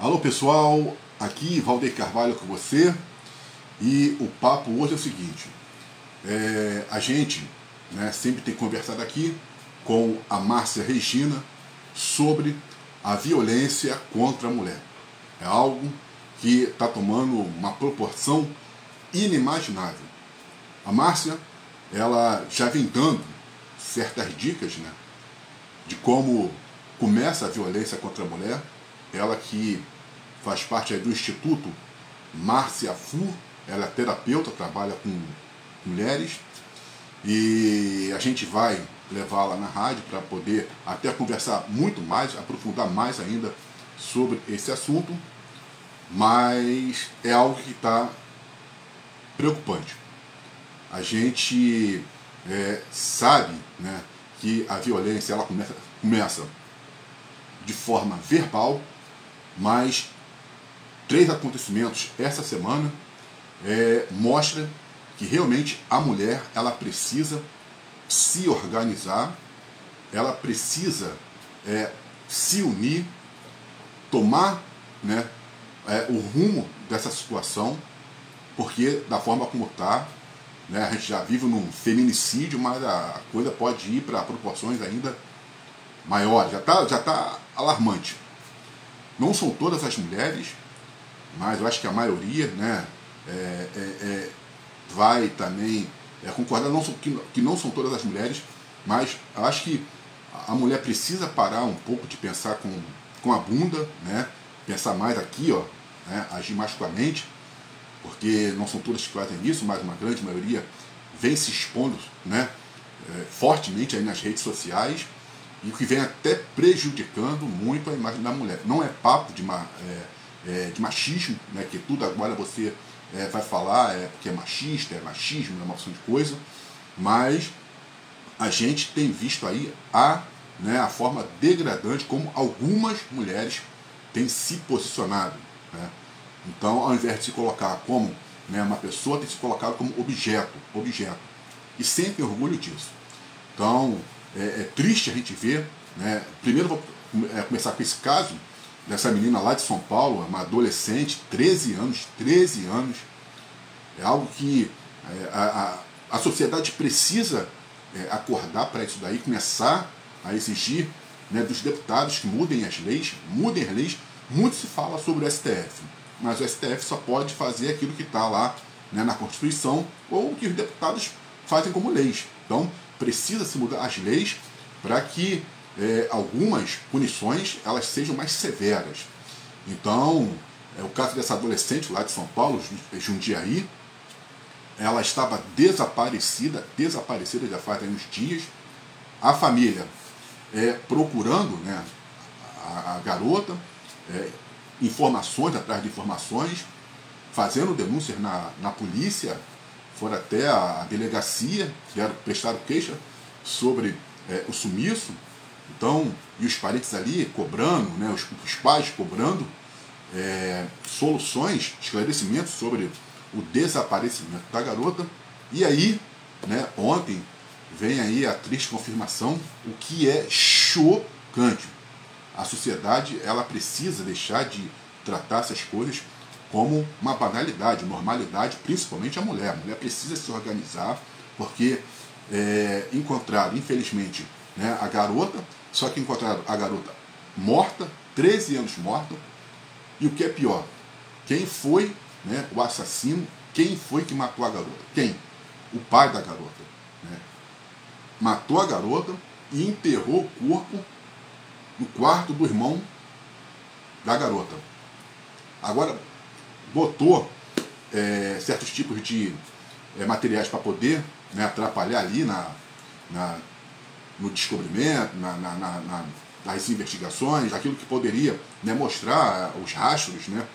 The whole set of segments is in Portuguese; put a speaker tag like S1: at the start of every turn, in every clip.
S1: Alô pessoal, aqui Valdeir Carvalho com você e o papo hoje é o seguinte: é, a gente né, sempre tem conversado aqui com a Márcia Regina sobre a violência contra a mulher. É algo que está tomando uma proporção inimaginável. A Márcia, ela já vem dando certas dicas né, de como começa a violência contra a mulher ela que faz parte do Instituto Márcia Fu, ela é terapeuta, trabalha com mulheres, e a gente vai levá-la na rádio para poder até conversar muito mais, aprofundar mais ainda sobre esse assunto, mas é algo que está preocupante. A gente é, sabe né, que a violência ela começa, começa de forma verbal, mas três acontecimentos essa semana é, mostra que realmente a mulher ela precisa se organizar, ela precisa é, se unir, tomar né, é, o rumo dessa situação, porque da forma como está, né, a gente já vive num feminicídio, mas a coisa pode ir para proporções ainda maiores, já está já tá alarmante. Não são todas as mulheres, mas eu acho que a maioria né, é, é, é, vai também é, concordar. Não, que, que não são todas as mulheres, mas acho que a mulher precisa parar um pouco de pensar com, com a bunda, né, pensar mais aqui, ó, né, agir mais com a mente, porque não são todas que fazem isso, mas uma grande maioria vem se expondo né, é, fortemente aí nas redes sociais e que vem até prejudicando muito a imagem da mulher. Não é papo de, é, é, de machismo, né, que tudo agora você é, vai falar é porque é machista, é machismo, é uma opção de coisa, mas a gente tem visto aí a, né, a forma degradante como algumas mulheres têm se posicionado. Né? Então, ao invés de se colocar como né, uma pessoa, tem se colocado como objeto, objeto. E sempre orgulho disso. Então, é, é triste a gente ver. Né? Primeiro vou é, começar com esse caso dessa menina lá de São Paulo, uma adolescente, 13 anos, 13 anos. É algo que é, a, a, a sociedade precisa é, acordar para isso daí, começar a exigir né, dos deputados que mudem as leis, mudem as leis. Muito se fala sobre o STF, mas o STF só pode fazer aquilo que está lá né, na Constituição ou que os deputados fazem como leis. Então, precisa se mudar as leis para que é, algumas punições elas sejam mais severas. Então, é o caso dessa adolescente lá de São Paulo, Jundiaí, ela estava desaparecida, desaparecida já faz uns dias. A família é, procurando né, a, a garota, é, informações atrás de informações, fazendo denúncias na, na polícia foram até a delegacia, vieram, prestaram queixa sobre é, o sumiço, então, e os parentes ali cobrando, né, os, os pais cobrando é, soluções, esclarecimentos sobre o desaparecimento da garota. E aí, né, ontem, vem aí a triste confirmação, o que é chocante. A sociedade ela precisa deixar de tratar essas coisas como uma banalidade, normalidade, principalmente a mulher. A mulher precisa se organizar, porque é, encontraram, infelizmente, né, a garota, só que encontraram a garota morta, 13 anos morta, e o que é pior, quem foi né, o assassino, quem foi que matou a garota? Quem? O pai da garota. Né? Matou a garota e enterrou o corpo no quarto do irmão da garota. Agora, botou é, certos tipos de é, materiais para poder né, atrapalhar ali na, na no descobrimento, na, na, na, nas investigações, aquilo que poderia né, mostrar os rastros né,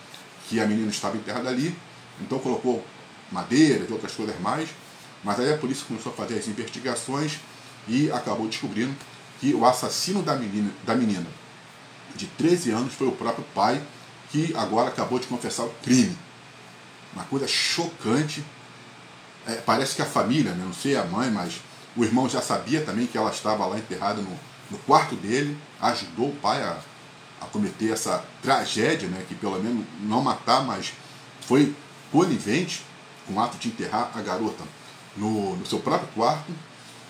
S1: que a menina estava enterrada ali. Então colocou madeira e outras coisas mais. Mas aí a polícia começou a fazer as investigações e acabou descobrindo que o assassino da menina, da menina de 13 anos foi o próprio pai que agora acabou de confessar o crime. Uma coisa chocante. É, parece que a família, né, não sei a mãe, mas o irmão já sabia também que ela estava lá enterrada no, no quarto dele, ajudou o pai a, a cometer essa tragédia, né, que pelo menos não matar, mas foi conivente com o ato de enterrar a garota no, no seu próprio quarto.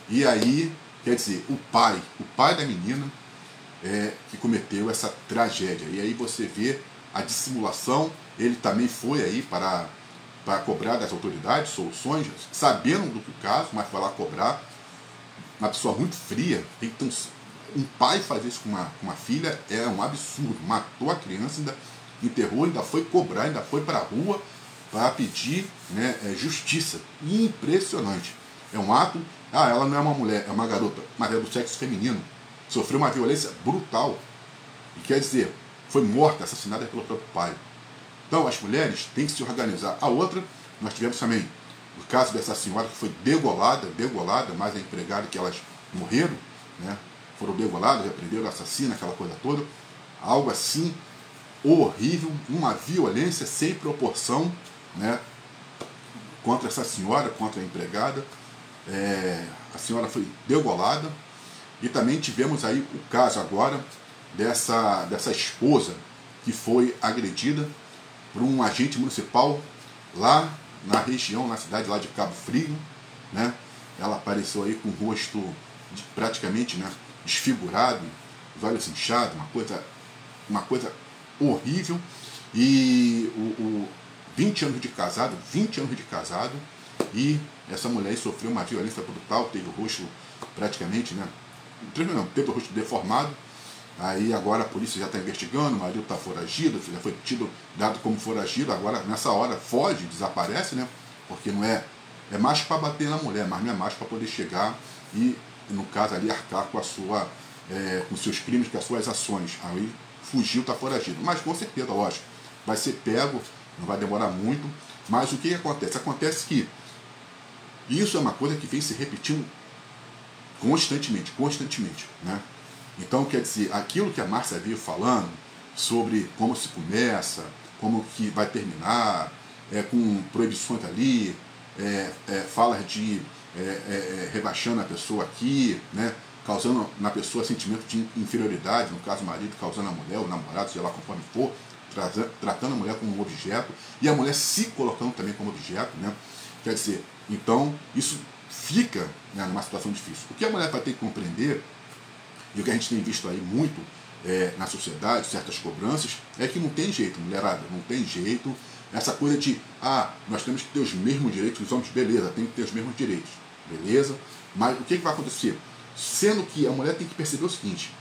S1: E aí, quer dizer, o pai, o pai da menina, é, que cometeu essa tragédia. E aí você vê a dissimulação, ele também foi aí para, para cobrar das autoridades soluções, sabendo do que o caso, mas foi lá cobrar. Uma pessoa muito fria, tem que ter um, um pai fazer isso com uma, com uma filha é um absurdo. Matou a criança, ainda enterrou, ainda foi cobrar, ainda foi para a rua para pedir né, é, justiça. Impressionante. É um ato. Ah, ela não é uma mulher, é uma garota, mas é do sexo feminino. Sofreu uma violência brutal. E quer dizer, foi morta, assassinada pelo próprio pai. Então as mulheres têm que se organizar. A outra, nós tivemos também o caso dessa senhora que foi degolada, degolada, mais a empregada que elas morreram, né? foram degoladas, aprenderam assassina, aquela coisa toda. Algo assim horrível, uma violência sem proporção né, contra essa senhora, contra a empregada. É, a senhora foi degolada. E também tivemos aí o caso agora dessa, dessa esposa que foi agredida por um agente municipal lá na região, na cidade lá de Cabo Frio. Né? Ela apareceu aí com o rosto praticamente né, desfigurado, os olhos inchados, uma coisa, uma coisa horrível. E o, o 20 anos de casado, 20 anos de casado, e essa mulher sofreu uma violência brutal, teve o rosto praticamente, né? Não, teve o rosto deformado. Aí agora a polícia já está investigando, o marido está foragido, já foi tido, dado como foragido, agora nessa hora foge, desaparece, né? Porque não é. É mais para bater na mulher, mas não é mais para poder chegar e, no caso ali, arcar com a sua. É, com seus crimes, com as suas ações. Aí fugiu, está foragido. Mas com certeza, lógico, vai ser pego, não vai demorar muito. Mas o que, acontece? Acontece que isso é uma coisa que vem se repetindo constantemente, constantemente. Né? Então, quer dizer, aquilo que a Márcia veio falando sobre como se começa, como que vai terminar, é, com proibições ali, é, é, falas de é, é, é, rebaixando a pessoa aqui, né? causando na pessoa sentimento de inferioridade, no caso o marido causando a mulher, o namorado, sei lá conforme for, tratando a mulher como um objeto, e a mulher se colocando também como objeto, né? Quer dizer, então isso fica né, numa situação difícil. O que a mulher vai ter que compreender, e o que a gente tem visto aí muito é, na sociedade, certas cobranças, é que não tem jeito, mulherada, não tem jeito. Essa coisa de, ah, nós temos que ter os mesmos direitos, os homens, beleza, tem que ter os mesmos direitos, beleza? Mas o que, que vai acontecer? Sendo que a mulher tem que perceber o seguinte: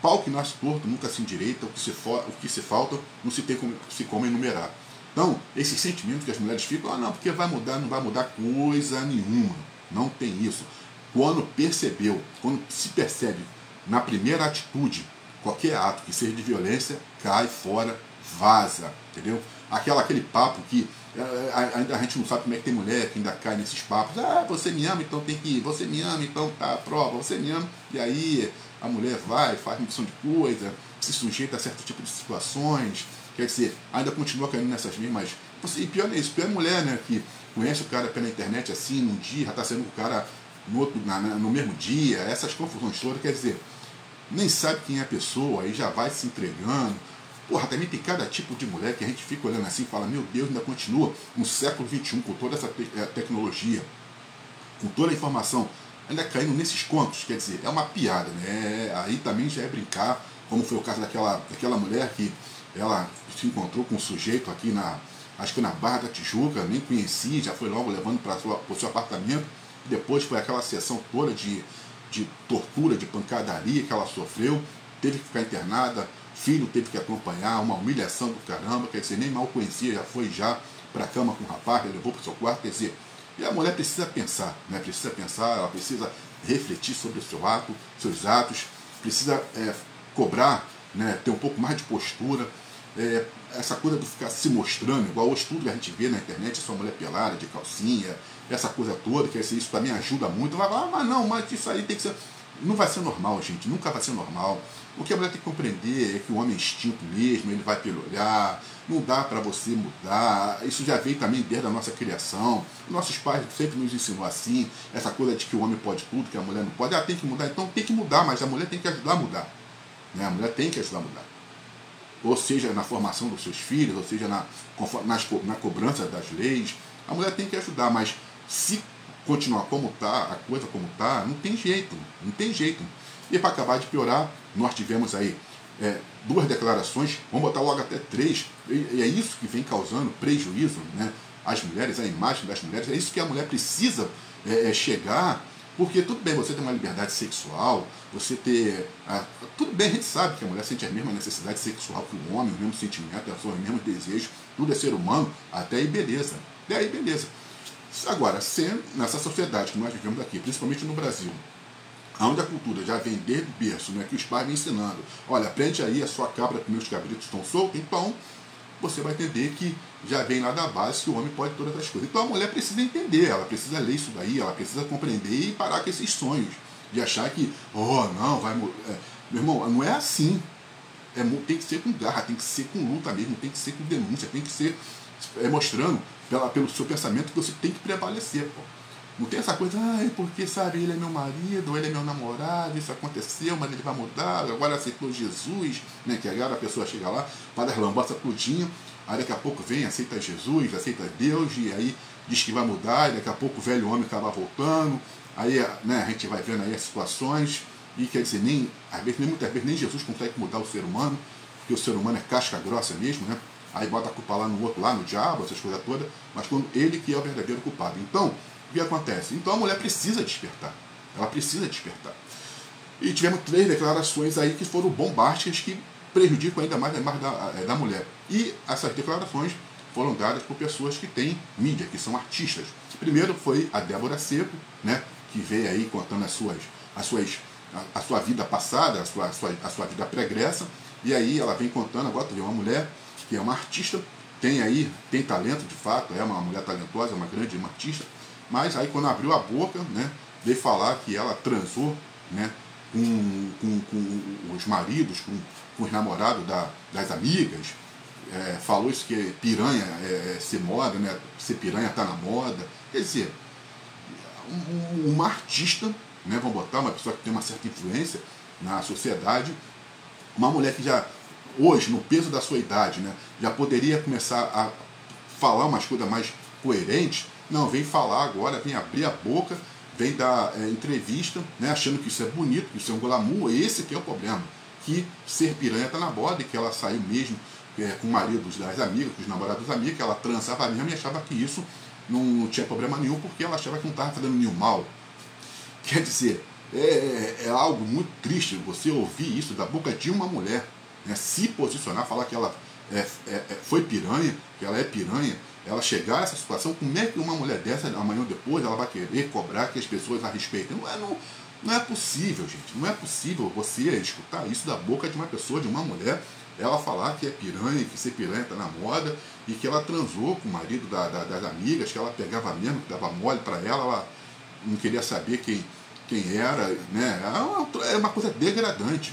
S1: pau que nasce torto nunca se endireita, o que se, for, o que se falta não se tem como, se como enumerar. Então, esses sentimentos que as mulheres ficam, ah, não, porque vai mudar, não vai mudar coisa nenhuma. Não tem isso. Quando percebeu, quando se percebe na primeira atitude, qualquer ato que seja de violência, cai fora, vaza, entendeu? Aquela, aquele papo que é, ainda a gente não sabe como é que tem mulher que ainda cai nesses papos. Ah, você me ama, então tem que ir. Você me ama, então tá prova. Você me ama. E aí a mulher vai, faz missão de coisa, se sujeita a certo tipo de situações. Quer dizer, ainda continua caindo nessas mesmas. E pior é isso, pior é mulher, né? Que conhece o cara pela internet assim, num dia, tá sendo o cara no, outro, na, no mesmo dia, essas confusões todas. Quer dizer, nem sabe quem é a pessoa, aí já vai se entregando Porra, também tem cada tipo de mulher que a gente fica olhando assim e fala, meu Deus, ainda continua no século XXI com toda essa te eh, tecnologia, com toda a informação, ainda caindo nesses contos, quer dizer, é uma piada, né? Aí também já é brincar, como foi o caso daquela, daquela mulher que ela se encontrou com um sujeito aqui na, acho que na Barra da Tijuca, nem conheci, já foi logo levando para o seu apartamento, depois foi aquela sessão toda de, de tortura, de pancadaria que ela sofreu, teve que ficar internada, filho teve que acompanhar, uma humilhação do caramba, quer dizer, nem mal conhecia, já foi já para a cama com o rapaz, levou para o seu quarto, quer dizer, e a mulher precisa pensar, né? precisa pensar, ela precisa refletir sobre o seu ato, seus atos, precisa é, cobrar, né? ter um pouco mais de postura, é, essa coisa de ficar se mostrando, igual o estudo que a gente vê na internet, sua mulher pelada, de calcinha, essa coisa toda, dizer, isso também ajuda muito, vai falar, ah, mas não, mas isso aí tem que ser. Não vai ser normal, gente, nunca vai ser normal. O que a mulher tem que compreender é que o homem é instinto mesmo, ele vai pelo olhar, não dá para você mudar. Isso já veio também desde a nossa criação. Nossos pais sempre nos ensinou assim, essa coisa de que o homem pode tudo, que a mulher não pode. Ah, tem que mudar, então tem que mudar, mas a mulher tem que ajudar a mudar. Né? A mulher tem que ajudar a mudar. ou seja na formação dos seus filhos, ou seja na, nas, na cobrança das leis. A mulher tem que ajudar, mas se continuar como está, a coisa como está, não tem jeito, não tem jeito. E para acabar de piorar, nós tivemos aí é, duas declarações, vamos botar logo até três, e é isso que vem causando prejuízo né, às mulheres, a imagem das mulheres, é isso que a mulher precisa é, é chegar, porque tudo bem você ter uma liberdade sexual, você ter. A, tudo bem, a gente sabe que a mulher sente a mesma necessidade sexual que o homem, o mesmo sentimento, os mesmos desejos, tudo é ser humano, até aí beleza. Até aí beleza. Agora, sendo nessa sociedade que nós vivemos aqui, principalmente no Brasil, onde a cultura já vem desde o berço, né, que os pais vêm ensinando, olha, aprende aí a sua cabra que meus cabritos estão soltos, então você vai entender que já vem lá da base que o homem pode todas as coisas. Então a mulher precisa entender, ela precisa ler isso daí, ela precisa compreender e parar com esses sonhos de achar que, oh, não, vai. É, meu irmão, não é assim. É, tem que ser com garra, tem que ser com luta mesmo, tem que ser com denúncia, tem que ser é, mostrando pela, pelo seu pensamento que você tem que prevalecer, pô. Não tem essa coisa, ah, porque sabe, ele é meu marido, ele é meu namorado, isso aconteceu, mas ele vai mudar, agora aceitou Jesus, né? Que agora a pessoa chega lá, faz as lamboças tudinho, aí daqui a pouco vem, aceita Jesus, aceita Deus, e aí diz que vai mudar, e daqui a pouco o velho homem acaba voltando, aí né, a gente vai vendo aí as situações, e quer dizer, nem, às vezes, nem, muitas vezes nem Jesus consegue mudar o ser humano, porque o ser humano é casca grossa mesmo, né? Aí bota a culpa lá no outro, lá no diabo, essas coisas todas, mas quando ele que é o verdadeiro culpado. Então, o que acontece? Então a mulher precisa despertar. Ela precisa despertar. E tivemos três declarações aí que foram bombásticas que prejudicam ainda mais a imagem da, eh, da mulher. E essas declarações foram dadas por pessoas que têm mídia, que são artistas. Primeiro foi a Débora Seco, né, que veio aí contando as suas, as suas, a, a sua vida passada, a sua, a sua, a sua vida pregressa, e aí ela vem contando, agora tu vê uma mulher que é uma artista, tem aí, tem talento de fato, é uma mulher talentosa, uma grande uma artista, mas aí quando abriu a boca, né, veio falar que ela transou né, com, com, com os maridos, com, com os namorados da, das amigas, é, falou isso que piranha é, é ser moda, né, ser piranha está na moda. Quer dizer, uma artista, né, vamos botar, uma pessoa que tem uma certa influência na sociedade, uma mulher que já, hoje, no peso da sua idade, né, já poderia começar a falar umas coisas mais coerentes, não, vem falar agora, vem abrir a boca, vem dar é, entrevista, né, achando que isso é bonito, que isso é um glamour. Esse que é o problema. Que ser piranha está na e que ela saiu mesmo é, com o marido das amigas, com os namorados das amigas, que ela transava mesmo e achava que isso não, não tinha problema nenhum, porque ela achava que não estava fazendo nenhum mal. Quer dizer, é, é, é, algo muito triste você ouvir isso da boca de uma mulher, né, se posicionar, falar que ela é, é, é foi piranha, que ela é piranha, ela chegar a essa situação, como é que uma mulher dessa, amanhã ou depois, ela vai querer cobrar que as pessoas a respeitem? Não é, não, não é possível, gente. Não é possível você escutar isso da boca de uma pessoa, de uma mulher, ela falar que é piranha, que ser piranha está na moda, e que ela transou com o marido da, da, das amigas, que ela pegava mesmo, que dava mole para ela, ela não queria saber quem, quem era, né? É uma, é uma coisa degradante.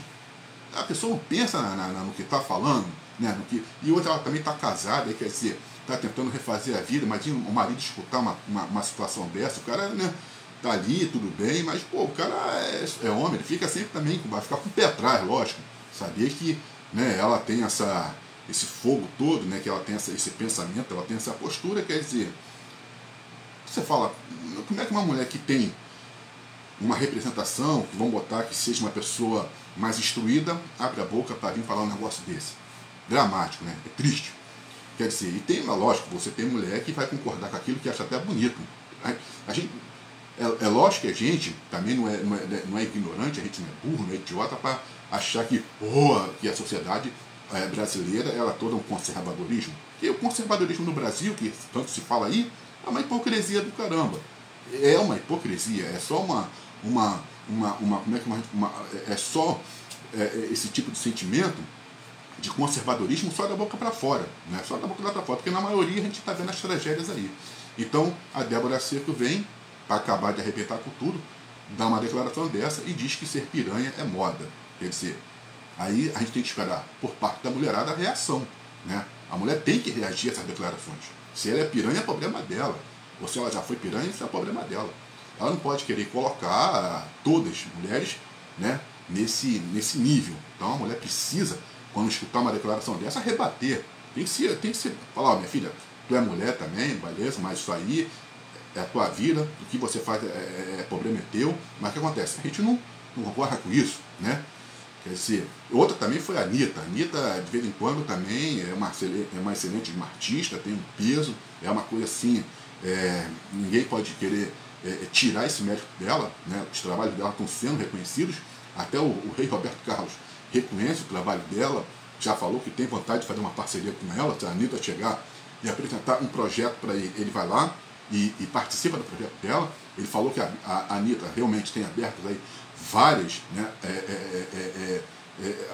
S1: A pessoa não pensa na, na, no que está falando, né? No que, e outra, ela também está casada, quer dizer, está tentando refazer a vida. Imagina o marido escutar uma, uma, uma, situação dessa, o cara né, tá ali, tudo bem, mas pô, o cara é, é, homem, ele fica sempre também, vai ficar com o pé atrás, lógico. Saber que né, ela tem essa, esse fogo todo, né, que ela tem essa, esse pensamento, ela tem essa postura, quer dizer, você fala, como é que uma mulher que tem uma representação, que vão botar que seja uma pessoa mais instruída, abre a boca para vir falar um negócio desse? Dramático, né? É triste. Quer dizer, e tem, lógico, você tem mulher que vai concordar com aquilo que acha até bonito. A gente, é, é lógico que a gente também não é, não é, não é ignorante, a gente não é burro, não é idiota para achar que, oh, que a sociedade é, brasileira ela toda um conservadorismo. E o conservadorismo no Brasil, que tanto se fala aí, é uma hipocrisia do caramba. É uma hipocrisia, é só uma. Uma, uma, uma como é que uma, uma é só é, esse tipo de sentimento de conservadorismo só da boca para fora, né? só da boca para fora, porque na maioria a gente está vendo as tragédias aí. Então a Débora Seco vem, para acabar de arrebentar com tudo, dá uma declaração dessa e diz que ser piranha é moda. Quer dizer, aí a gente tem que esperar por parte da mulherada a reação. Né? A mulher tem que reagir a essas declarações. Se ela é piranha, é problema dela. Ou se ela já foi piranha, isso é problema dela. Ela não pode querer colocar todas as mulheres né, nesse, nesse nível. Então a mulher precisa quando escutar uma declaração dessa, rebater. Tem que ser, tem que ser, falar, minha filha, tu é mulher também, beleza, mas isso aí é a tua vida, o que você faz é, é, é problema é teu, mas o que acontece? A gente não, não concorda com isso, né? Quer dizer, outra também foi a Anitta. A Anitta, de vez em quando, também é uma, é uma excelente artista, tem um peso, é uma coisa assim, é, ninguém pode querer é, é, tirar esse mérito dela, né? os trabalhos dela estão sendo reconhecidos, até o, o, rei Roberto Carlos reconhece o trabalho dela, já falou que tem vontade de fazer uma parceria com ela, se a Anitta chegar e apresentar um projeto para ele, ele vai lá e, e, participa do projeto dela. Ele falou que a, a, Anitta realmente tem abertas aí várias né, é, é, é,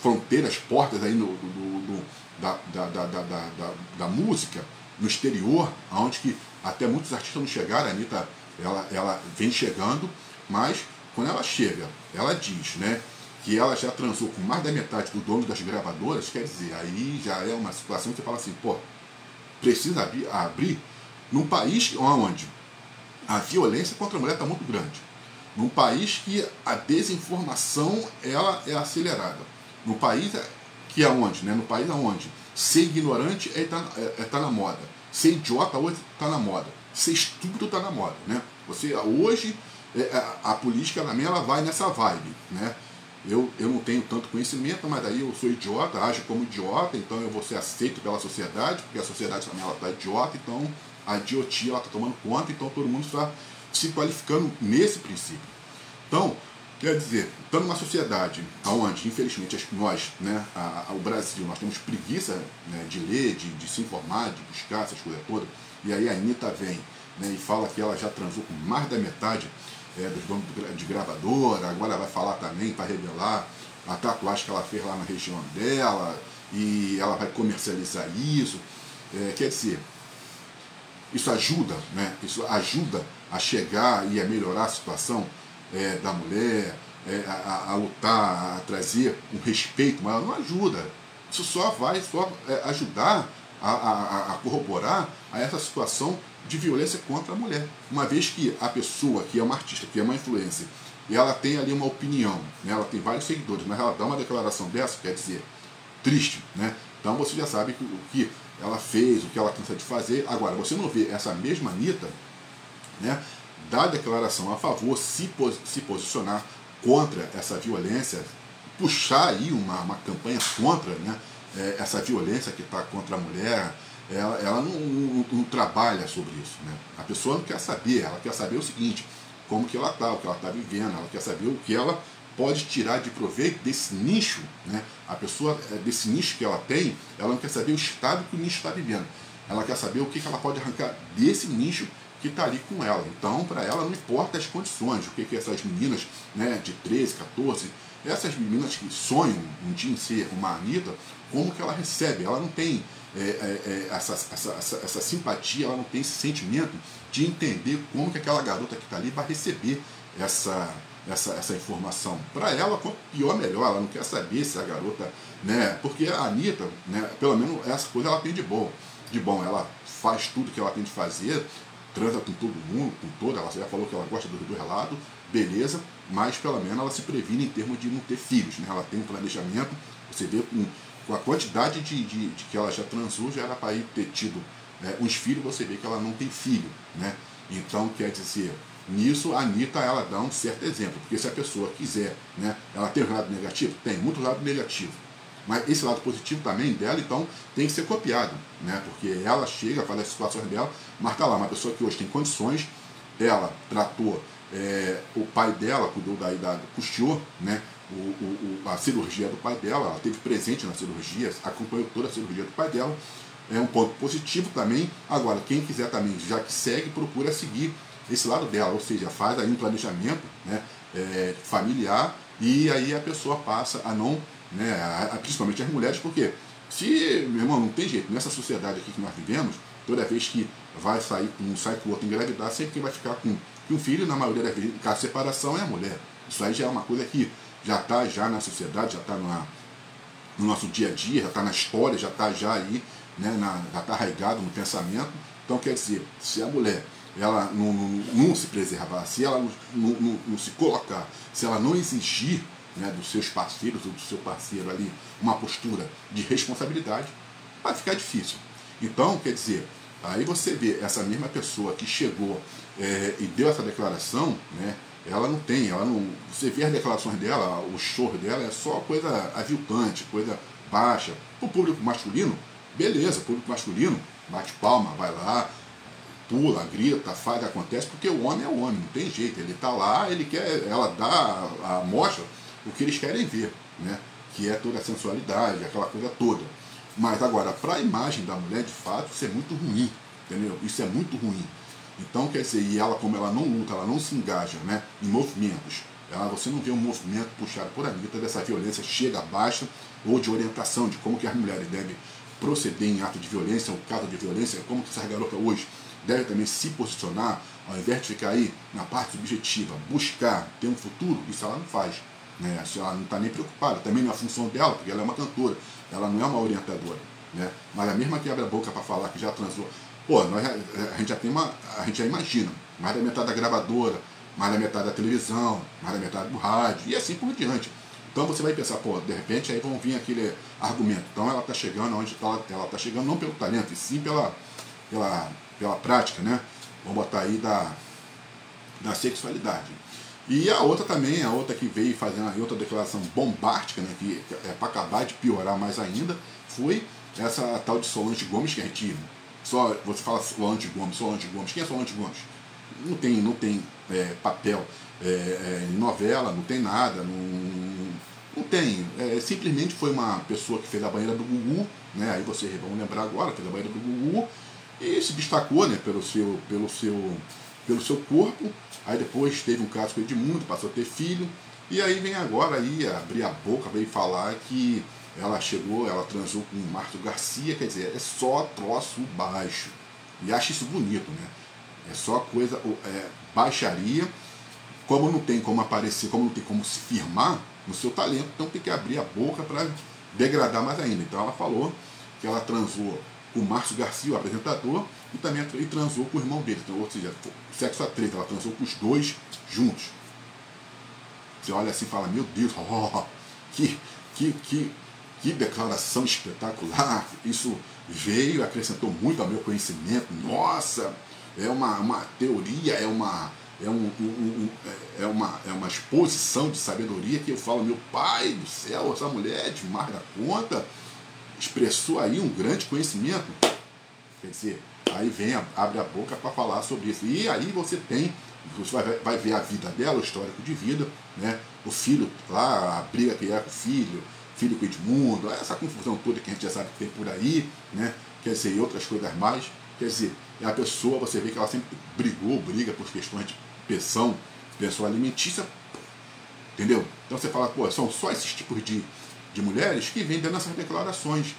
S1: fronteiras, portas aí no, do, do, da, da, da, da, da, música no exterior, onde que até muitos artistas não chegaram, a Anitta ela, ela vem chegando, mas quando ela chega, ela diz né, que ela já transou com mais da metade do dono das gravadoras, quer dizer, aí já é uma situação que você fala assim, pô, precisa abrir, abrir num país onde a violência contra a mulher está muito grande. Num país que a desinformação ela é acelerada. Num país que é onde? Né? No país onde ser ignorante é tá, é, é tá na moda. Ser idiota hoje está na moda. Ser estúpido está na moda. Né? Você, hoje é, a, a política também ela vai nessa vibe. Né? Eu, eu não tenho tanto conhecimento, mas aí eu sou idiota, ajo como idiota, então eu vou ser aceito pela sociedade, porque a sociedade também está idiota, então a idiotia está tomando conta, então todo mundo está se qualificando nesse princípio. Então, quer dizer, estamos numa sociedade onde, infelizmente, nós, né, a, a, o Brasil, nós temos preguiça né, de ler, de, de, se informar, de buscar essas coisas todas, e aí a Anitta vem né, e fala que ela já transou com mais da metade é, dos donos de gravadora, agora vai falar também para revelar a tatuagem que ela fez lá na região dela, e ela vai comercializar isso. É, quer dizer, isso ajuda, né? Isso ajuda a chegar e a melhorar a situação é, da mulher, é, a, a, lutar, a trazer um respeito, mas não ajuda. Isso só vai só é, ajudar a, a, a, corroborar a essa situação de violência contra a mulher. Uma vez que a pessoa que é uma artista, que é uma influência, e ela tem ali uma opinião, né? ela tem vários seguidores, mas ela dá uma declaração dessa, quer dizer, triste, né? Então você já sabe que, que ela fez, o que ela pensa de fazer. Agora, você não vê essa mesma Anitta né, dar declaração a favor, se, se posicionar contra essa violência, puxar aí uma, uma campanha contra né, é, essa violência que está contra a mulher. Ela, ela não, não, não, trabalha sobre isso. Né? A pessoa não quer saber, ela quer saber o seguinte, como que ela está, o que ela está vivendo, ela quer saber o que ela pode tirar de proveito desse nicho, né? A pessoa, é, desse nicho que ela tem, ela não quer saber o estado que o nicho está vivendo. Ela quer saber o que, ela pode arrancar desse nicho que está ali com ela. Então, para ela, não importa as condições, o que, que essas meninas né, de 13, 14, essas meninas que sonham um dia em ser uma Anitta, como que ela recebe? Ela não tem é, é, é essa, essa, essa, essa, simpatia, ela não tem esse sentimento de entender como que aquela garota que está ali vai receber essa, essa, essa informação. Para ela, quanto pior, melhor. Ela não quer saber se a garota. Né? Porque a Anitta, né, pelo menos essa coisa ela tem de bom. De bom, ela faz tudo que ela tem de fazer, transa com todo mundo, com toda. Ela já falou que ela gosta do, do relato, beleza, mas pelo menos ela se previne em termos de não ter filhos. Né? Ela tem um planejamento, você vê com, com a quantidade de, de, de, que ela já transou, já era para ir ter tido né, uns filhos, você vê que ela não tem filho. Né? Então, quer dizer, Nisso, a Anitta ela dá um certo exemplo, porque se a pessoa quiser, né, ela tem um lado negativo? Tem, muito lado negativo. Mas esse lado positivo também dela, então, tem que ser copiado, né? Porque ela chega, faz as situações dela, mas tá lá, uma pessoa que hoje tem condições, ela tratou é, o pai dela, cuidou da idade, custeou, né? O, o, a cirurgia do pai dela, ela teve presente na cirurgia, acompanhou toda a cirurgia do pai dela. É um ponto positivo também. Agora, quem quiser também, já que segue, procura seguir esse lado dela, ou seja, faz aí um planejamento né, é, familiar e aí a pessoa passa a não, né, a, a, principalmente as mulheres, porque se, meu irmão, não tem jeito, nessa sociedade aqui que nós vivemos, toda vez que vai sair um sai com o outro engravidar, sempre quem vai ficar com, com um filho, na maioria das vezes, caso separação, é a mulher. Isso aí já é uma coisa que já está já na sociedade, já está no nosso dia a dia, já está na história, já está já aí, né, na, já está arraigado no pensamento. Então, quer dizer, se a mulher ela não, não, não se preservar, se ela não, não, não, se colocar, se ela não exigir né, dos seus parceiros ou do seu parceiro ali uma postura de responsabilidade, vai ficar difícil. Então, quer dizer, aí você vê essa mesma pessoa que chegou é, e deu essa declaração, né, ela não tem, ela não. Você vê as declarações dela, o choro dela é só coisa aviltante, coisa baixa. O público masculino, beleza, o público masculino bate palma, vai lá, pula, grita, faz, acontece, porque o homem é o homem, não tem jeito. Ele está lá, ele quer, ela dá a mostra o que eles querem ver, né? Que é toda a sensualidade, aquela coisa toda. Mas agora, para a imagem da mulher, de fato, isso é muito ruim, entendeu? Isso é muito ruim. Então, quer dizer, e ela, como ela não luta, ela não se engaja né, em movimentos, ela, você não vê um movimento puxado por Anitta dessa violência chega abaixo ou de orientação de como que as mulheres devem proceder em ato de violência ou caso de violência, como que essa garota hoje deve também se posicionar, ao invés de ficar aí na parte subjetiva, buscar ter um futuro, isso ela não faz. Né? Ela não está nem preocupada, também não é a função dela, porque ela é uma cantora, ela não é uma orientadora. Né? Mas a mesma que abre a boca para falar que já transou, pô, nós, a gente já tem uma. A gente já imagina, mais da metade da gravadora, mais da metade da televisão, mais da metade do rádio, e assim por diante. Então você vai pensar, pô, de repente aí vão vir aquele argumento. Então ela está chegando onde tá, ela está chegando, não pelo talento, e sim pela, pela, pela prática, né? Vamos botar aí da, da sexualidade. E a outra também, a outra que veio fazendo outra declaração bombástica, né, que é para acabar de piorar mais ainda, foi essa tal de Solange Gomes que a gente só você fala Solange Gomes, Solange Gomes, quem é Solange Gomes? Não tem, não tem é, papel é, é, em novela, não tem nada, não, não tem. É, simplesmente foi uma pessoa que fez a banheira do Gugu, né? Aí vocês vão lembrar agora, fez a banheira do Gugu e se destacou, né? Pelo seu, pelo seu, pelo seu corpo Aí depois teve um caso com o Edmundo, passou a ter filho. E aí vem agora aí abrir a boca, veio falar que ela chegou, ela transou com o Márcio Garcia, quer dizer, é só troço baixo. E acho isso bonito, né? É só coisa, é, baixaria. Como não tem como aparecer, como não tem como se firmar no seu talento, então tem que abrir a boca para degradar mais ainda. Então ela falou que ela transou com o Márcio Garcia, o apresentador, e também e transou com o irmão dele. Então, ou seja, sexo a três, ela transou com os dois juntos. Você olha assim e fala, meu Deus, oh, que, que, que, que declaração espetacular. Isso veio, acrescentou muito ao meu conhecimento. Nossa, é uma, uma teoria, é uma, é, um, um, um, é, uma, é uma exposição de sabedoria que eu falo, meu pai do céu, essa mulher é demais da conta, expressou aí um grande conhecimento. Quer dizer, Aí vem, abre a boca para falar sobre isso. E aí você tem, você vai, vai ver a vida dela, o histórico de vida, né? o filho lá, a briga que é com o filho, filho com Edmundo, essa confusão toda que a gente já sabe que tem por aí, né? quer dizer, e outras coisas mais. Quer dizer, a pessoa, você vê que ela sempre brigou, briga por questões de pensão, pensão alimentícia, entendeu? Então você fala, pô, são só esses tipos de, de mulheres que vêm dando essas declarações.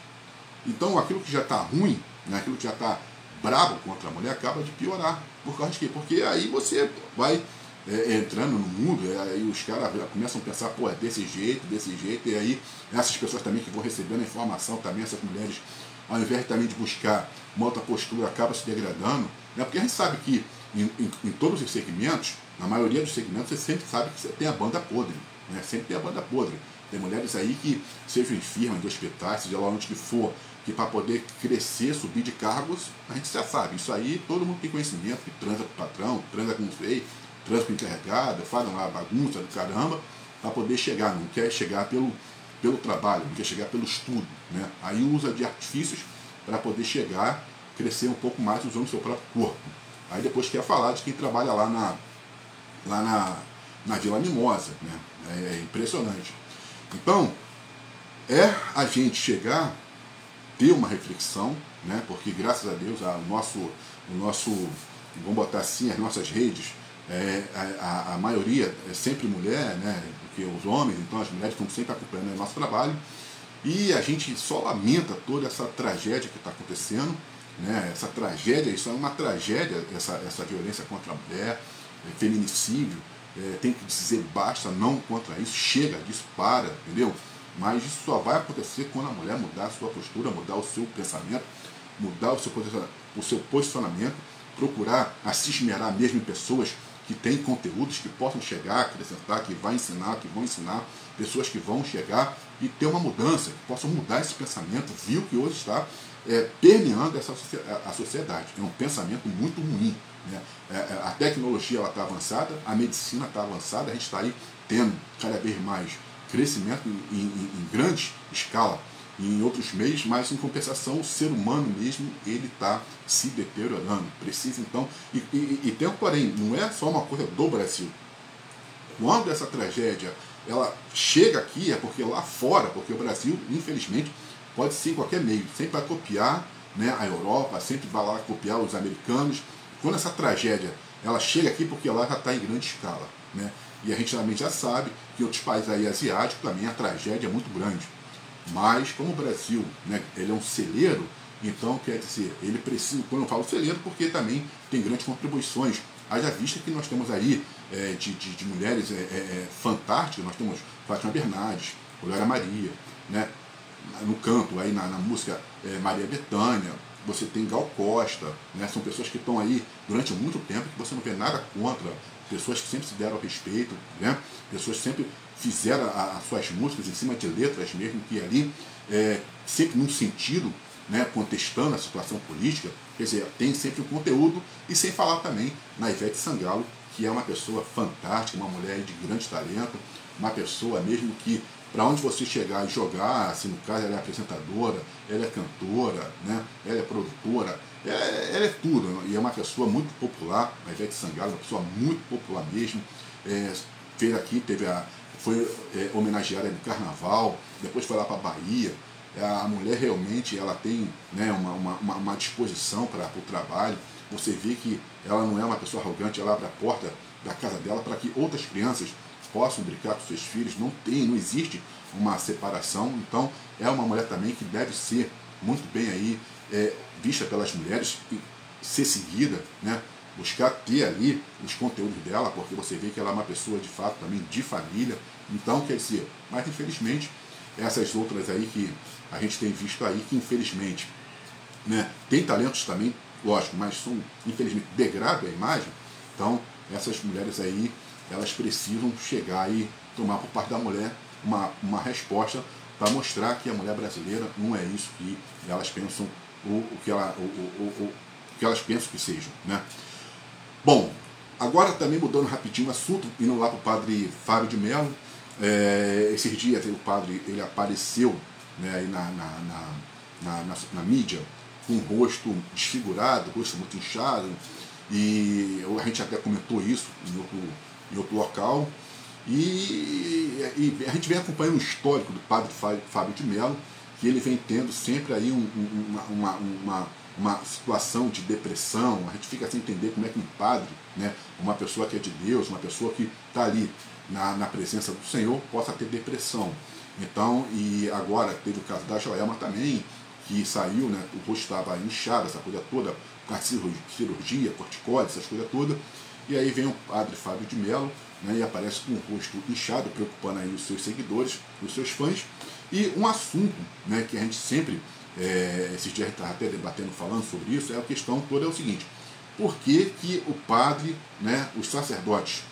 S1: Então aquilo que já está ruim, né, aquilo que já está brabo contra a mulher acaba de piorar. Por causa de quê? Porque aí você vai é, entrando no mundo, é, aí os caras começam a pensar, pô, é desse jeito, desse jeito, e aí essas pessoas também que vão recebendo a informação, também essas mulheres, ao invés também de buscar uma outra postura, acaba se degradando, né? porque a gente sabe que em, em, em todos os segmentos, na maioria dos segmentos, você sempre sabe que você tem a banda podre, né? sempre tem a banda podre. Tem mulheres aí que, sejam em firmas, de hospitais, seja lá onde que for, que para poder crescer, subir de cargos, a gente já sabe. Isso aí todo mundo tem conhecimento, que transa com o patrão, transa com o feio, transa com o encarregado, fazem lá bagunça do caramba, para poder chegar, não quer chegar pelo, pelo trabalho, não quer chegar pelo estudo. Né? Aí usa de artifícios para poder chegar, crescer um pouco mais usando o seu próprio corpo. Aí depois quer falar de quem trabalha lá na, lá na, na Vila Mimosa. Né? É, é impressionante. Então, é a gente chegar ter uma reflexão, né? porque graças a Deus a, nosso, o nosso, vamos botar assim, as nossas redes, é, a, a, maioria é sempre mulher, né? porque os homens, então as mulheres estão sempre acompanhando o nosso trabalho, e a gente só lamenta toda essa tragédia que está acontecendo, né? essa tragédia, isso é uma tragédia, essa, essa violência contra a mulher, é, feminicídio, é, tem que dizer basta, não contra isso, chega disso, para, entendeu? Mas isso só vai acontecer quando a mulher mudar a sua postura, mudar o seu pensamento, mudar o seu, o seu posicionamento, procurar se esmerar mesmo em pessoas que tem conteúdos que possam chegar, acrescentar, que vai ensinar, que vão ensinar, pessoas que vão chegar e ter uma mudança, que possam mudar esse pensamento, viu que hoje está é, permeando essa, a sociedade. É um pensamento muito ruim. Né? É, é a tecnologia está avançada, a medicina está avançada, a gente está aí tendo cada vez mais crescimento em, em, em grande escala em outros meios, mas em compensação o ser humano mesmo ele está se deteriorando. Precisa então, e, e, e tem um porém, não é só uma coisa do Brasil. Quando essa tragédia ela chega aqui é porque lá fora, porque o Brasil, infelizmente, pode ser em qualquer meio, sempre vai copiar né, a Europa, sempre vai lá copiar os americanos. Quando essa tragédia ela chega aqui porque lá já está em grande escala. Né? E a gente também já sabe que outros países aí asiáticos também a tragédia é muito grande. Mas como o Brasil né, ele é um celeiro, então quer dizer, ele precisa, quando eu falo celeiro, porque também tem grandes contribuições. Haja vista que nós temos aí é, de, de, de, mulheres é, é, é fantásticas, nós temos Fátima Bernardes, Olera Maria, né? no canto, aí na, na música é, Maria Bethânia, você tem Gal Costa, né? são pessoas que estão aí durante muito tempo, que você não vê nada contra, pessoas que sempre se deram respeito, né? pessoas sempre fizeram as suas músicas em cima de letras mesmo, que ali, é, sempre num sentido, né, contestando a situação política, quer dizer, tem sempre o um conteúdo, e sem falar também na Ivete Sangalo, que é uma pessoa fantástica, uma mulher de grande talento, uma pessoa mesmo que para onde você chegar e jogar, assim, no caso ela é apresentadora, ela é cantora, né? ela é produtora, ela, é, ela é tudo, e é uma pessoa muito popular, a Ivete Sangalo, uma pessoa muito popular mesmo, é, fez aqui, teve a, foi é, homenageada no carnaval, depois foi lá para a Bahia, a mulher realmente ela tem né, uma, uma, uma disposição para o trabalho, você vê que ela não é uma pessoa arrogante, ela abre a porta da casa dela para que outras crianças possam brincar com seus filhos, não tem, não existe uma separação, então é uma mulher também que deve ser muito bem aí é, vista pelas mulheres e ser seguida, né? buscar ter ali os conteúdos dela, porque você vê que ela é uma pessoa de fato também de família, então quer dizer, mas infelizmente essas outras aí que a gente tem visto aí, que infelizmente né, tem talentos também, lógico, mas são, infelizmente, degradam a imagem. Então, essas mulheres aí, elas precisam chegar e tomar por parte da mulher uma, uma resposta para mostrar que a mulher brasileira não é isso que elas pensam, o, o, que, ela, o, o, o, o que elas pensam que sejam. Né? Bom, agora também mudando rapidinho o assunto, indo lá para o padre Fábio de Mello, é, esses dias o padre ele apareceu né, na, na, na, na, na mídia com o rosto desfigurado, rosto muito inchado, e a gente até comentou isso em outro, em outro local. E, e, a gente vem acompanhando o histórico do padre Fábio de Mello, que ele vem tendo sempre aí um, uma, uma, uma, uma, situação de depressão, a gente fica sem entender como é que um padre, né, uma pessoa que é de Deus, uma pessoa que está ali na, na presença do Senhor, possa ter depressão. Então, e agora teve o caso da Joelma também, que saiu, né, o rosto estava inchado, essa coisa toda, com a cirurgia, corticóide, essas coisas todas. E aí vem o padre Fábio de Mello né, e aparece com o rosto inchado, preocupando aí os seus seguidores, os seus fãs. E um assunto né, que a gente sempre, é, esses dias estava até debatendo, falando sobre isso, é a questão toda é o seguinte, por que, que o padre, né, os sacerdotes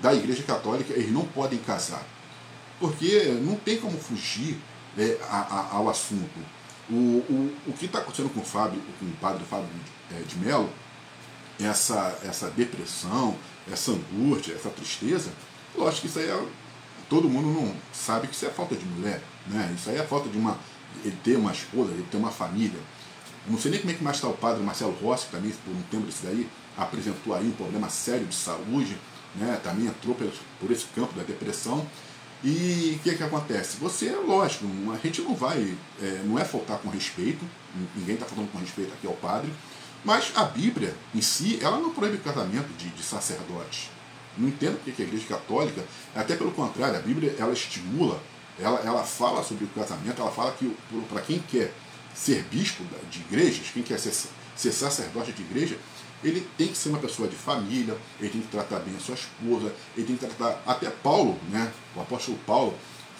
S1: da Igreja Católica, eles não podem casar? Porque não tem como fugir é, a, a, ao assunto o, o, o que está acontecendo com o Fábio, com o padre Fábio de, é, de Mello, essa, essa depressão, essa angústia, essa tristeza, lógico que isso aí é, todo mundo não sabe que isso é falta de mulher, né? Isso aí é falta de uma ele ter uma esposa, ele ter uma família. Não sei nem como é que mais está o padre Marcelo Rossi, que também por um tempo desse daí apresentou aí um problema sério de saúde, né? Também entrou por, esse campo da depressão. E o que, que acontece? Você, lógico, a gente não vai, é, não é faltar com respeito, ninguém está falando com respeito aqui ao padre, mas a Bíblia em si, ela não proíbe o casamento de, de sacerdotes. Não entendo porque que a Igreja Católica, até pelo contrário, a Bíblia ela estimula, ela, ela fala sobre o casamento, ela fala que para quem quer ser bispo de igrejas, quem quer ser, ser sacerdote de igreja, ele tem que ser uma pessoa de família, ele tem que tratar bem a sua esposa, ele tem que tratar até Paulo, né? o apóstolo Paulo,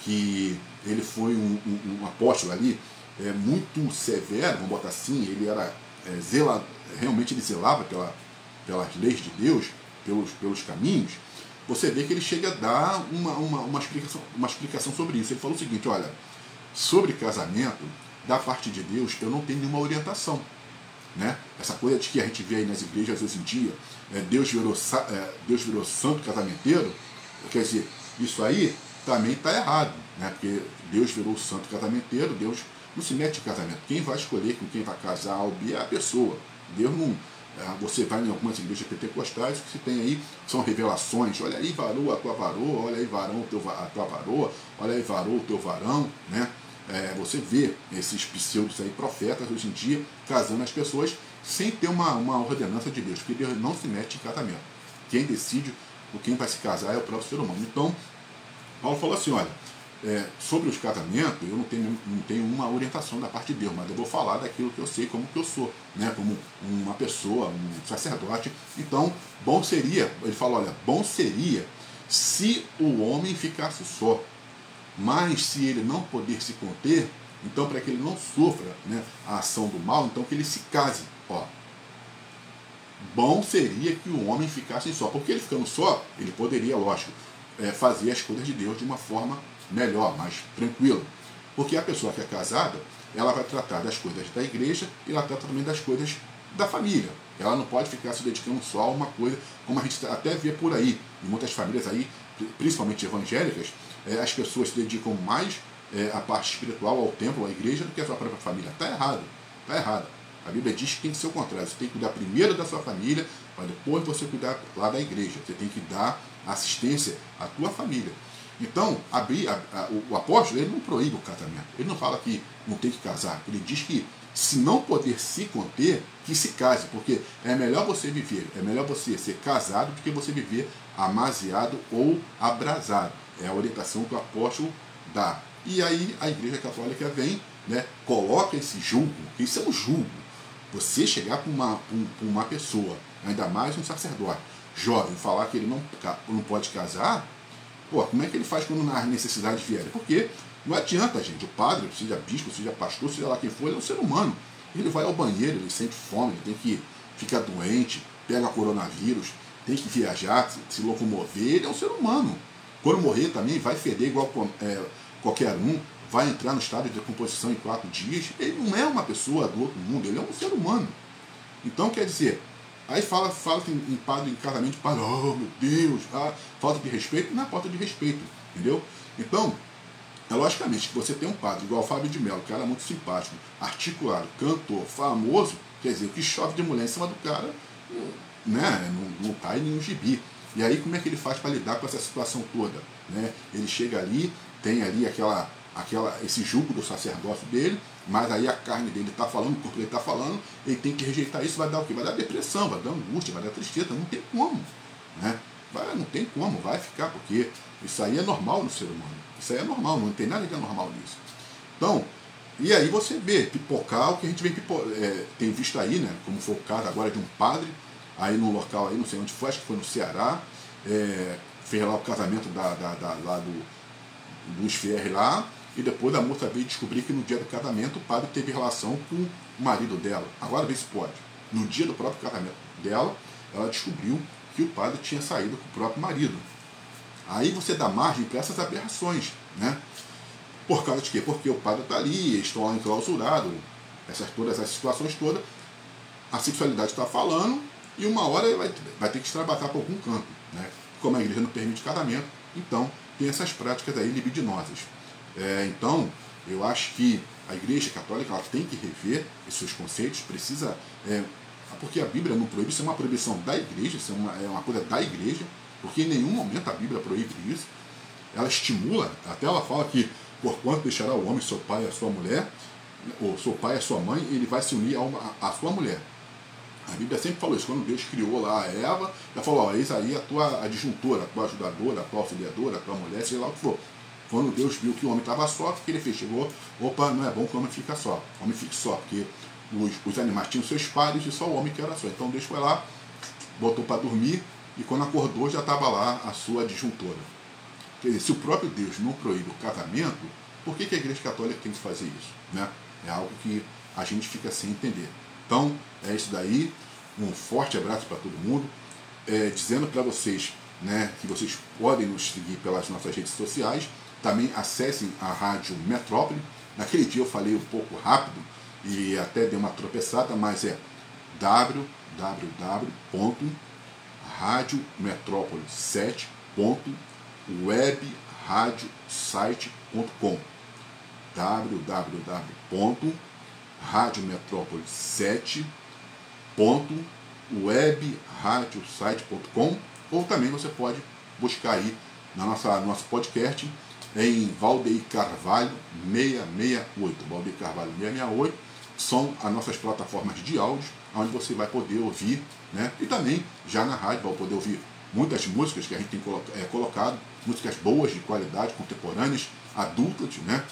S1: que ele foi um, um, um apóstolo ali é, muito severo, vamos botar assim, ele era é, zela, realmente ele zelava pela, pelas leis de Deus, pelos, pelos caminhos, você vê que ele chega a dar uma, uma, uma, explicação, uma explicação sobre isso. Ele falou o seguinte: olha, sobre casamento, da parte de Deus, eu não tenho nenhuma orientação. Né? Essa coisa de que a gente vê aí nas igrejas hoje em dia, é, Deus, virou, é, Deus virou santo casamenteiro, quer dizer, isso aí também está errado, né? porque Deus virou santo casamenteiro, Deus não se mete em casamento. Quem vai escolher com quem vai casar é a pessoa. Deus não. É, você vai em algumas igrejas pentecostais, que se tem aí são revelações. Olha aí, varoa, a tua varoa, olha aí, varão, a tua varoa, olha aí, varou, o teu varão, né? É, você vê esses pseudos aí, profetas hoje em dia, casando as pessoas sem ter uma, uma ordenança de Deus, porque Deus não se mete em casamento. Quem decide com quem vai se casar é o próprio ser humano. Então, Paulo falou assim, olha, é, sobre os casamentos, eu não tenho, não tenho uma orientação da parte de Deus, mas eu vou falar daquilo que eu sei, como que eu sou, né? como uma pessoa, um sacerdote. Então, bom seria, ele falou, olha, bom seria se o homem ficasse só. Mas se ele não poder se conter, então para que ele não sofra né, a ação do mal, então que ele se case. Ó, bom seria que o homem ficasse só, porque ele ficando só, ele poderia, lógico, é, fazer as coisas de Deus de uma forma melhor, mais tranquila. Porque a pessoa que é casada, ela vai tratar das coisas da igreja e ela trata também das coisas da família. Ela não pode ficar se dedicando só a uma coisa, como a gente até vê por aí, em muitas famílias aí, principalmente evangélicas, é, as pessoas se dedicam mais é, à parte espiritual, ao templo, à igreja, do que à sua própria família. Está errado. Está errado. A Bíblia diz que tem que ser o contrário. Você tem que cuidar primeiro da sua família, para depois você cuidar lá da igreja. Você tem que dar assistência à tua família. Então, a, a, a, o apóstolo ele não proíbe o casamento. Ele não fala que não tem que casar. Ele diz que se não poder se conter, que se case, porque é melhor você viver, é melhor você ser casado do que você viver amaziado ou abrasado. É a orientação que o apóstolo dá. E aí a Igreja Católica vem, né, coloca esse julgo, isso é um julgo. Você chegar para uma, um, uma pessoa, ainda mais um sacerdote, jovem, falar que ele não, não pode casar, pô, como é que ele faz quando as necessidades vierem? Porque não adianta, gente. O padre, seja bispo, seja pastor, seja lá quem for, ele é um ser humano. Ele vai ao banheiro, ele sente fome, ele tem que ficar doente, pega coronavírus, tem que viajar, se locomover, ele é um ser humano. Quando morrer também vai feder igual é, qualquer um, vai entrar no estado de decomposição em quatro dias. Ele não é uma pessoa do outro mundo, ele é um ser humano. Então, quer dizer, aí fala, fala em, em padre em casamento, padre, oh meu Deus, ah, falta de respeito, não é falta de respeito, entendeu? Então, é logicamente que você tem um padre igual o Fábio de Mello, cara muito simpático, articulado, cantor, famoso, quer dizer, que chove de mulher em cima do cara, né, não, não cai nenhum gibi. E aí como é que ele faz para lidar com essa situação toda? Né? Ele chega ali, tem ali aquela, aquela, esse jugo do sacerdócio dele, mas aí a carne dele está falando, o corpo dele está falando, ele tem que rejeitar isso, vai dar o quê? Vai dar depressão, vai dar angústia, vai dar tristeza, não tem como. Né? Vai, não tem como, vai ficar, porque isso aí é normal no ser humano. Isso aí é normal, não tem nada de anormal nisso. Então, e aí você vê pipocar o que a gente vem pipo, é, tem visto aí, né? Como foi o caso agora de um padre aí no local aí, não sei onde foi, acho que foi no Ceará, é, fez lá o casamento da, da, da lá do Luiz Ferre lá, e depois a moça veio descobrir que no dia do casamento o padre teve relação com o marido dela. Agora vê se pode. No dia do próprio casamento dela, ela descobriu que o padre tinha saído com o próprio marido. Aí você dá margem para essas aberrações, né? Por causa de quê? Porque o padre está ali, estão lá enclausurados, essas, todas essas situações todas, a sexualidade está falando, e uma hora ele vai, vai ter que extravagar para algum canto. Né? Como a igreja não permite casamento, então tem essas práticas aí libidinosas. É, então, eu acho que a igreja católica ela tem que rever esses seus conceitos, precisa. É, porque a Bíblia não proíbe, isso é uma proibição da igreja, isso é uma, é uma coisa da igreja, porque em nenhum momento a Bíblia proíbe isso. Ela estimula, até ela fala que, por quanto deixará o homem seu pai e a sua mulher, ou seu pai e a sua mãe, ele vai se unir a, a sua mulher. A Bíblia sempre falou isso. Quando Deus criou lá a Eva, ela falou: ó, eis aí a tua adjuntora, a tua ajudadora, a tua auxiliadora, a tua mulher, sei lá o que for. Quando Deus viu que o homem estava só, o que ele fez? Chegou: opa, não é bom que o homem fique só. O homem fique só, porque os, os animais tinham seus pares e só o homem que era só. Então Deus foi lá, botou para dormir e quando acordou já estava lá a sua adjuntora. Quer dizer, se o próprio Deus não proíbe o casamento, por que, que a Igreja Católica tem que fazer isso? Né? É algo que a gente fica sem entender. Então, é isso daí. Um forte abraço para todo mundo. é, dizendo para vocês né, que vocês podem nos seguir pelas nossas redes sociais. Também acessem a Rádio Metrópole. Naquele dia eu falei um pouco rápido e até dei uma tropeçada, mas é www.radiometrópole7.webradiosite.com www.radiometrópole7.webradiosite.com ou também você pode buscar aí na nossa nosso podcast em Valdeir Carvalho 668. Valdeir Carvalho 668 são as nossas plataformas de áudio, onde você vai poder ouvir, né? E também já na rádio vai poder ouvir muitas músicas que a gente tem é, colocado, músicas boas, de qualidade, contemporâneas, adultas, né?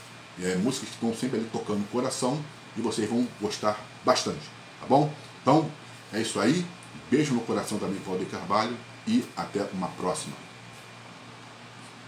S1: É, músicas que estão sempre ali tocando no coração e vocês vão gostar bastante, tá bom? Então, é isso aí. Beijo no coração também, Valdeir Carvalho, e até uma próxima.